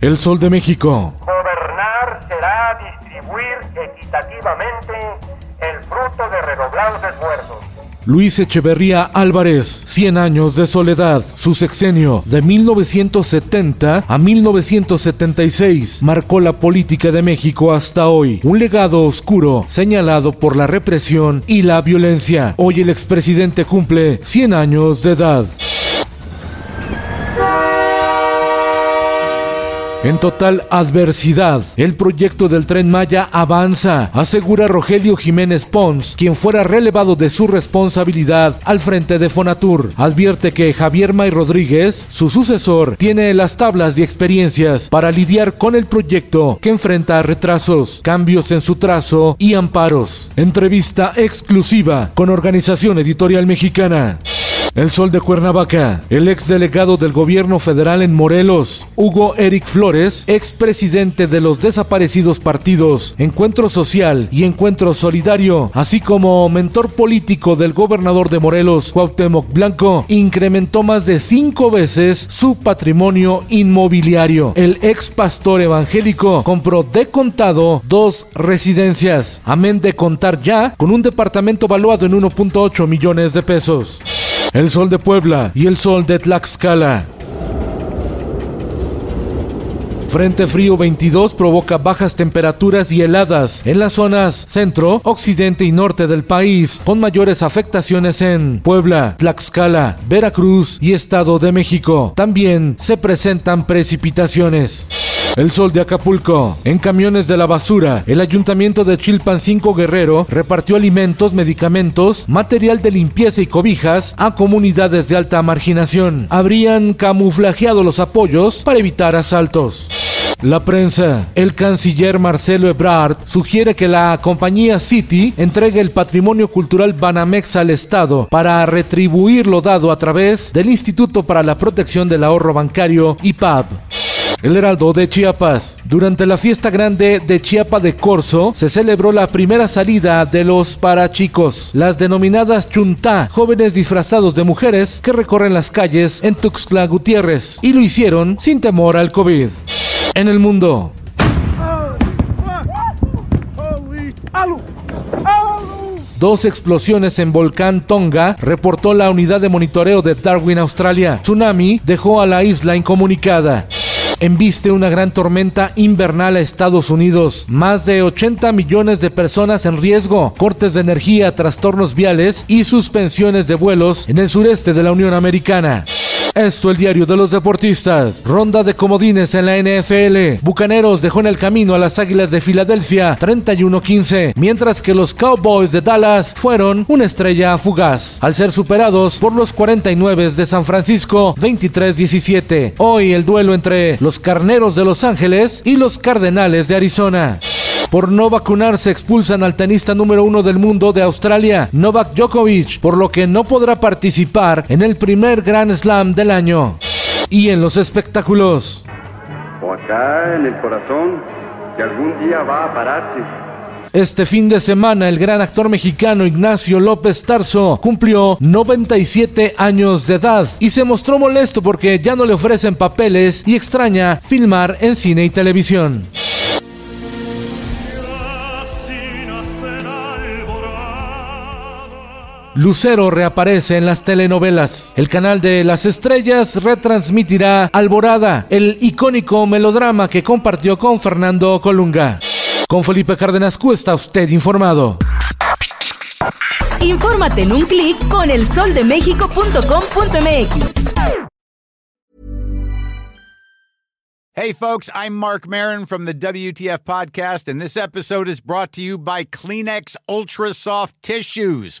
El Sol de México. Gobernar será distribuir equitativamente el fruto de redoblados esfuerzos. Luis Echeverría Álvarez, 100 años de soledad. Su sexenio de 1970 a 1976 marcó la política de México hasta hoy. Un legado oscuro señalado por la represión y la violencia. Hoy el expresidente cumple 100 años de edad. En total adversidad, el proyecto del tren Maya avanza, asegura Rogelio Jiménez Pons, quien fuera relevado de su responsabilidad al frente de Fonatur. Advierte que Javier May Rodríguez, su sucesor, tiene las tablas y experiencias para lidiar con el proyecto que enfrenta retrasos, cambios en su trazo y amparos. Entrevista exclusiva con Organización Editorial Mexicana. El Sol de Cuernavaca, el ex delegado del gobierno federal en Morelos, Hugo Eric Flores, ex presidente de los desaparecidos partidos Encuentro Social y Encuentro Solidario, así como mentor político del gobernador de Morelos, Cuauhtémoc Blanco, incrementó más de cinco veces su patrimonio inmobiliario. El ex pastor evangélico compró de contado dos residencias, amén de contar ya con un departamento valuado en 1.8 millones de pesos. El sol de Puebla y el sol de Tlaxcala. Frente frío 22 provoca bajas temperaturas y heladas en las zonas centro, occidente y norte del país, con mayores afectaciones en Puebla, Tlaxcala, Veracruz y Estado de México. También se presentan precipitaciones. El sol de Acapulco. En camiones de la basura, el ayuntamiento de Chilpancingo Guerrero repartió alimentos, medicamentos, material de limpieza y cobijas a comunidades de alta marginación. Habrían camuflajeado los apoyos para evitar asaltos. La prensa. El canciller Marcelo Ebrard sugiere que la compañía City entregue el patrimonio cultural Banamex al Estado para retribuir lo dado a través del Instituto para la Protección del Ahorro Bancario IPAB. El Heraldo de Chiapas. Durante la fiesta grande de Chiapa de Corzo se celebró la primera salida de los parachicos, las denominadas Chuntá, jóvenes disfrazados de mujeres que recorren las calles en Tuxtla Gutiérrez y lo hicieron sin temor al COVID. En el mundo. Dos explosiones en volcán Tonga, reportó la unidad de monitoreo de Darwin, Australia. Tsunami dejó a la isla incomunicada. Embiste una gran tormenta invernal a Estados Unidos. Más de 80 millones de personas en riesgo. Cortes de energía, trastornos viales y suspensiones de vuelos en el sureste de la Unión Americana. Esto el diario de los deportistas. Ronda de comodines en la NFL. Bucaneros dejó en el camino a las Águilas de Filadelfia 31-15, mientras que los Cowboys de Dallas fueron una estrella fugaz, al ser superados por los 49 de San Francisco 23-17. Hoy el duelo entre los Carneros de Los Ángeles y los Cardenales de Arizona. Por no vacunarse expulsan al tenista número uno del mundo de Australia, Novak Djokovic, por lo que no podrá participar en el primer Grand Slam del año. Y en los espectáculos. O acá en el corazón, que algún día va a pararse. Este fin de semana el gran actor mexicano Ignacio López Tarso cumplió 97 años de edad y se mostró molesto porque ya no le ofrecen papeles y extraña filmar en cine y televisión. Lucero reaparece en las telenovelas. El canal de las estrellas retransmitirá Alborada, el icónico melodrama que compartió con Fernando Colunga. Con Felipe Cárdenas Q está usted informado. Infórmate en un clic con elsoldemexico.com.mx. Hey, folks, I'm Mark Marin from the WTF Podcast, and this episode is brought to you by Kleenex Ultra Soft Tissues